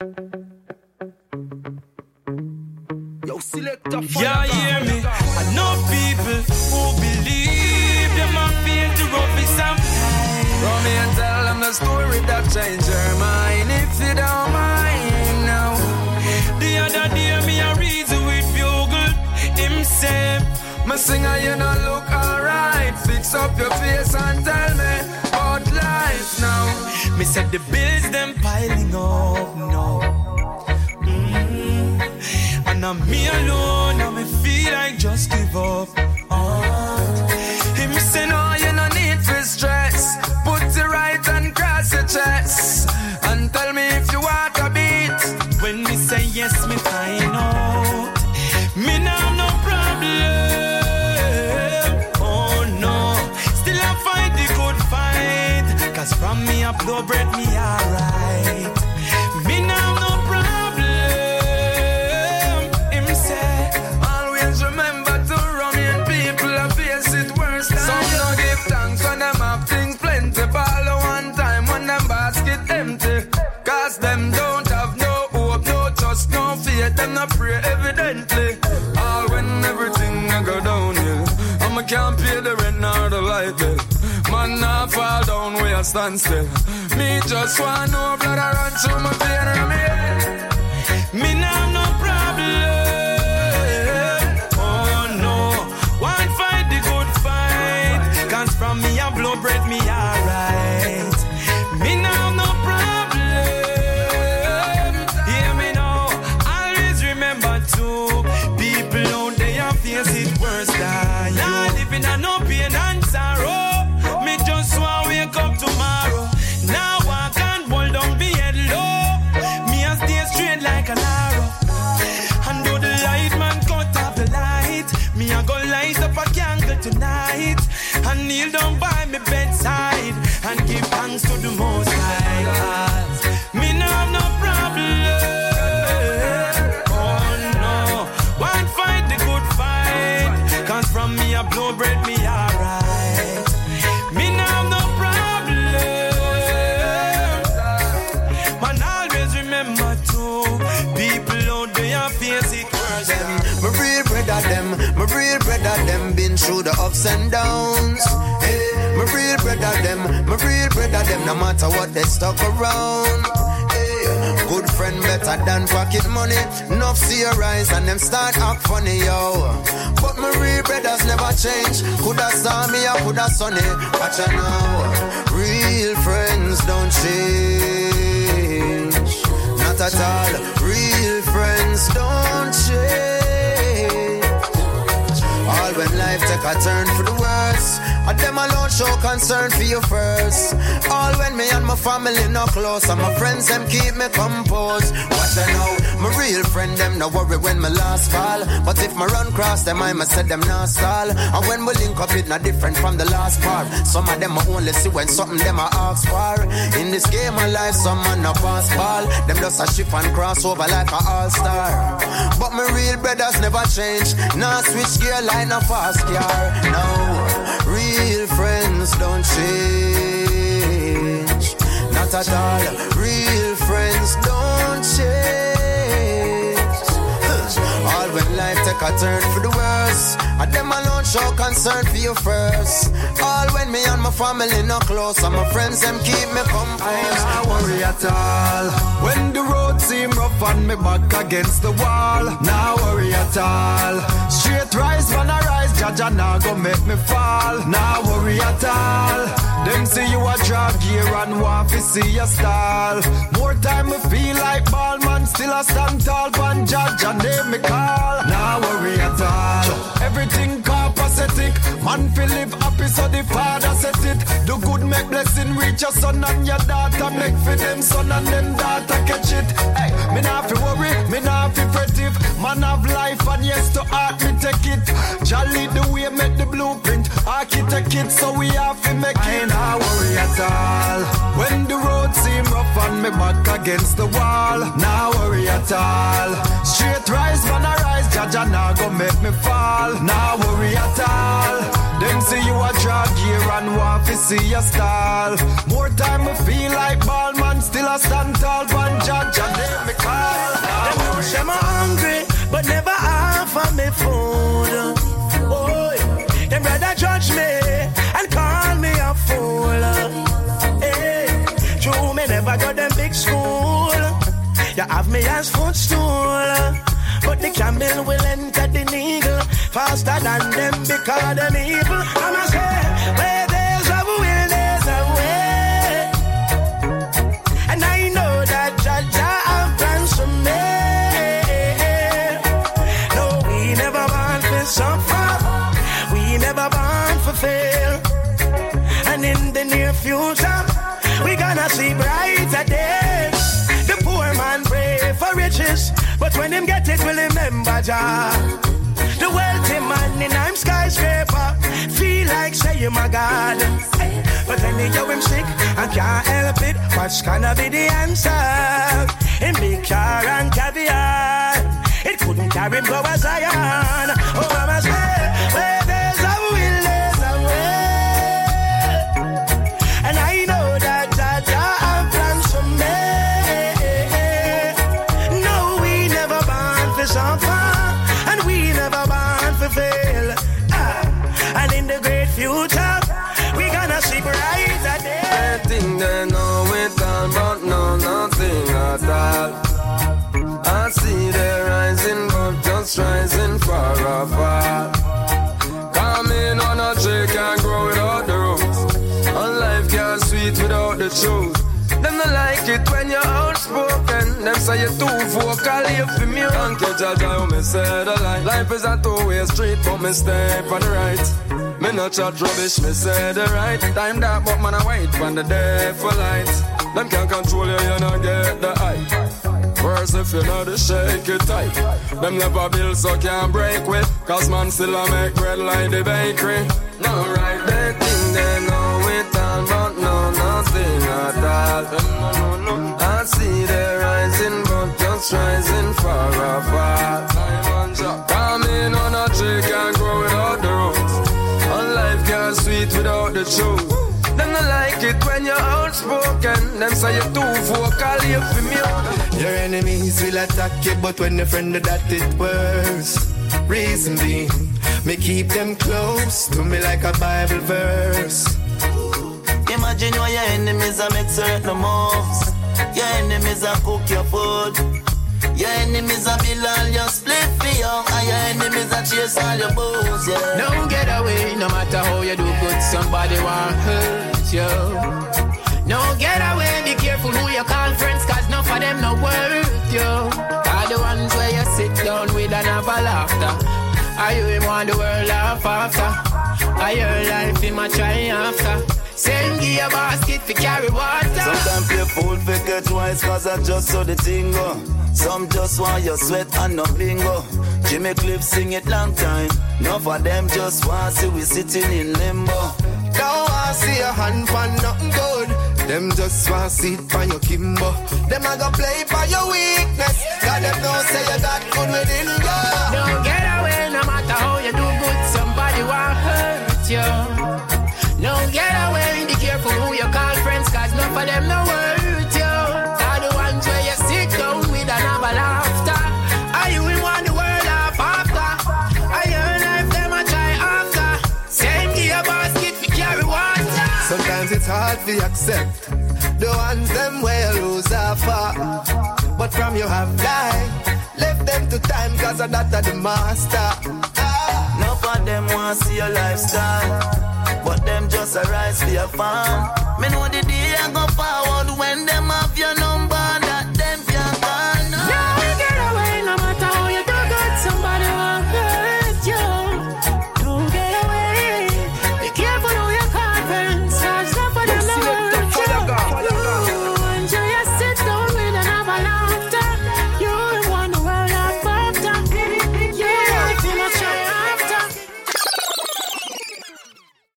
Yo, selector. Yeah, hear me. I know people who believe them are feel to rough it sometimes. Run me and tell them the story that changed your mind. If you don't mind now. The other day me a reason with bugle himself. My singer, you know look alright. Fix up your face and tell me about life now. Me said the bills them piling up now. Mm. And I'm me alone, and me feel like just give up. From me up blow bread me alright. Stand still. Me just want no blood I run my vein and a candle tonight. And kneel down by me bedside and give thanks to the Most High. Me no have no problem. Oh no, one fight the good fight. Cause from me a blow bread me through the ups and downs. Hey, my real brother them, my real brother them, no matter what they stuck around. Hey, good friend better than pocket money. Enough see your eyes and them start act funny, yo. But my real brothers never change. Coulda saw me or coulda sunny. Watch out now, real friends don't change. Not at all, real friends don't change. All when life take a turn for the worse. And them alone show concern for you first. All when me and my family no close. And my friends them keep me composed. Watch I know, my real friend them no worry when my last fall. But if my run cross them, I must set them not stall. And when we link up, it not different from the last part. Some of them I only see when something them I ask for. In this game of life, some man no pass ball. Them just a shift and cross over like a all star. But my real brothers never change. Nah switch gear line fast car. No, real friends don't change. Not at all. Real friends don't change. Take a turn for the worse. And them alone show concern for you first. All when me and my family no close. And my friends them keep me I composed. not worry at all. When the road seem rough and me back against the wall, now worry at all. Straight rise when I rise, Jah Jah now go make me fall. Now worry at all. Them see you a drag gear and want to see your style. More time me feel like ball man, still a stand tall, pan Jah Jah name me call. Now worry at all. Everything copacetic, man feel live happy so the father set it. Do good make blessing reach your son and your daughter. Make for them son and them daughter catch it. Hey, me not fi worry, me not fi fret if man have life and yes to art me take it. Jolly the way make the blueprint, architect it so we have to make it. I ain't not worry at all. When the road seem rough me back against the wall. Now worry at all. Straight rise, man, I rise. Jah Jah now go make me fall. Now worry at all. Them see you a drag here and want to see your stall. More time we feel like ball, man. Still I stand tall. One Jah Jah, name me call. Now them worry. I'm hungry, but never offer me food. Oh. Have me but when him get it, will remember Jah. The wealthy man in I'm skyscraper feel like say my God. But then he yo him sick and can't help it. What's gonna be the answer? In big car and caviar, it couldn't carry him go as Zion. Oh, mama say, fail. Ah, and in the great future, we gonna see brighter days. They think they know it all, but know nothing at all. I see them rising, but just rising far apart. Coming on a tree can't grow without the roots. And life can't sweet without the truth. Say you're too vocal, you feel me. Thank you, Judge, I me say the line. Life is a two-way street, but me stay on the right. Me not chat rubbish, me say the right. Time that, but man, I wait when the day for light. Them can't control you, you not get the eye. First, if you know the shake it tight. Them never build so can't break with. Cause man still a make bread like the bakery. No right, they think they know it all, but know nothing at all. Them say you're too vocal, you feel me. Your enemies will attack you, but when your friend do that it worse. Reason being, me keep them close to me like a Bible verse. Imagine when your enemies are make certain moves. Your enemies are cook your food. Your enemies are build all your split for you. And your enemies are chase all your booze, yeah. Don't get away, no matter how you do good, somebody want hurt you. No get away, be careful who you call friends, cause none of them no worth you. Are the ones where you sit down with and have a laughter. Are you him want the world laugh after? Are your life in my try after? Send give a basket for carry water. Sometimes play fool for catch wise cause I just saw the thing go. Some just want your sweat and no bingo. Jimmy Cliff sing it long time. None of them just want see we sitting in limbo. Don't see a hand for nothing good. Them just want see it for your Kimbo. Them a go play for your weakness. God them don't say you got good within you. Don't get away, no matter how you do good, somebody want hurt you. Don't get away, be careful who you call friends, cause none of them no hard to accept the ones them where you lose far. But from you have died, left them to time cause that of the master. None of them want to see your lifestyle. But them just arise for your farm. Me know the day I go forward when them have your number.